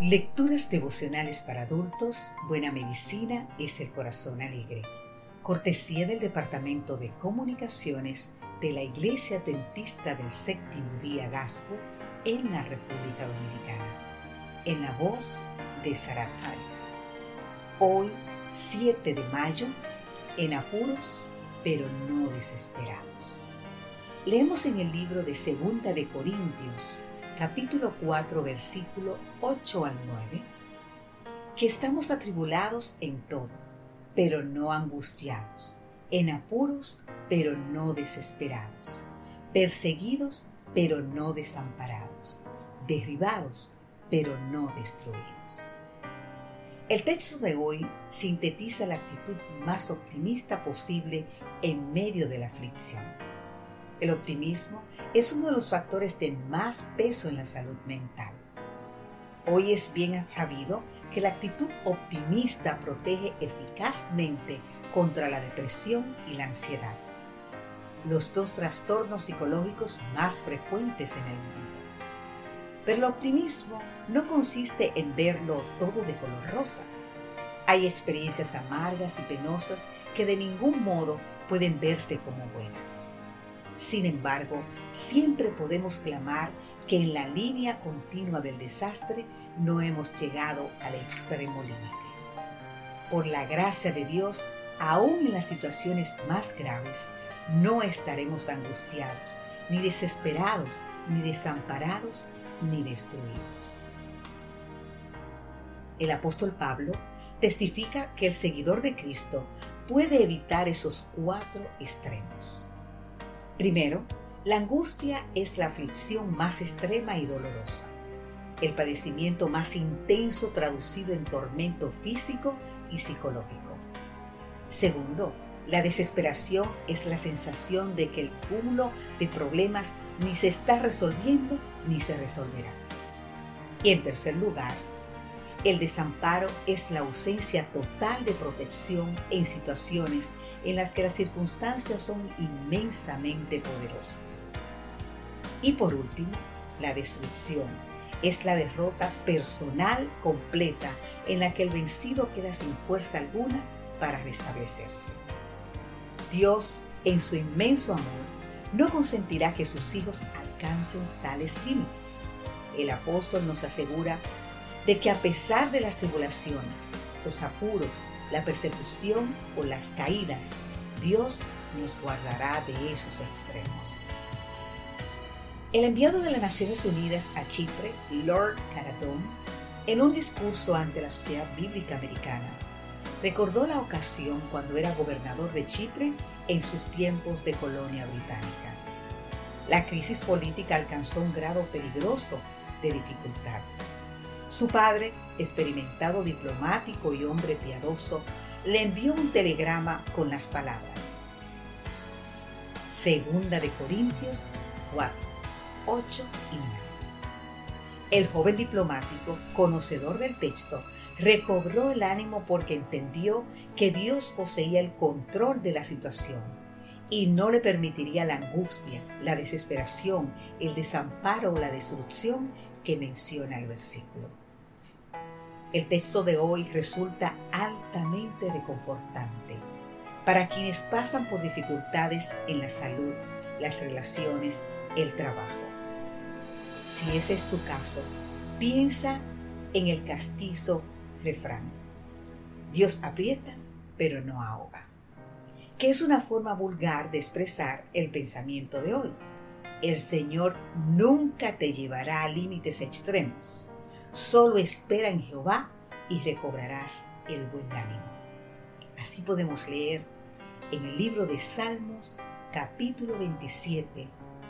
Lecturas devocionales para adultos, Buena Medicina es el Corazón Alegre. Cortesía del Departamento de Comunicaciones de la Iglesia Dentista del Séptimo Día Gasco en la República Dominicana. En la voz de Sarat. Hoy, 7 de mayo, en apuros, pero no desesperados. Leemos en el libro de Segunda de Corintios, capítulo 4, versículo 8 al 9, que estamos atribulados en todo, pero no angustiados, en apuros, pero no desesperados, perseguidos, pero no desamparados, derribados, pero no destruidos. El texto de hoy sintetiza la actitud más optimista posible en medio de la aflicción el optimismo es uno de los factores de más peso en la salud mental. Hoy es bien sabido que la actitud optimista protege eficazmente contra la depresión y la ansiedad, los dos trastornos psicológicos más frecuentes en el mundo. Pero el optimismo no consiste en verlo todo de color rosa. Hay experiencias amargas y penosas que de ningún modo pueden verse como buenas. Sin embargo, siempre podemos clamar que en la línea continua del desastre no hemos llegado al extremo límite. Por la gracia de Dios, aún en las situaciones más graves, no estaremos angustiados, ni desesperados, ni desamparados, ni destruidos. El apóstol Pablo testifica que el seguidor de Cristo puede evitar esos cuatro extremos. Primero, la angustia es la aflicción más extrema y dolorosa, el padecimiento más intenso traducido en tormento físico y psicológico. Segundo, la desesperación es la sensación de que el cúmulo de problemas ni se está resolviendo ni se resolverá. Y en tercer lugar, el desamparo es la ausencia total de protección en situaciones en las que las circunstancias son inmensamente poderosas. Y por último, la destrucción es la derrota personal completa en la que el vencido queda sin fuerza alguna para restablecerse. Dios, en su inmenso amor, no consentirá que sus hijos alcancen tales límites. El apóstol nos asegura de que a pesar de las tribulaciones, los apuros, la persecución o las caídas, Dios nos guardará de esos extremos. El enviado de las Naciones Unidas a Chipre, Lord Caradón, en un discurso ante la Sociedad Bíblica Americana, recordó la ocasión cuando era gobernador de Chipre en sus tiempos de colonia británica. La crisis política alcanzó un grado peligroso de dificultad su padre, experimentado diplomático y hombre piadoso, le envió un telegrama con las palabras. Segunda de Corintios 4, 8 y 9. El joven diplomático, conocedor del texto, recobró el ánimo porque entendió que Dios poseía el control de la situación y no le permitiría la angustia, la desesperación, el desamparo o la destrucción que menciona el versículo. El texto de hoy resulta altamente reconfortante para quienes pasan por dificultades en la salud, las relaciones, el trabajo. Si ese es tu caso, piensa en el castizo refrán. Dios aprieta, pero no ahoga, que es una forma vulgar de expresar el pensamiento de hoy. El Señor nunca te llevará a límites extremos Solo espera en Jehová y recobrarás el buen ánimo. Así podemos leer en el libro de Salmos capítulo 27,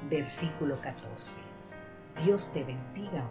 versículo 14. Dios te bendiga.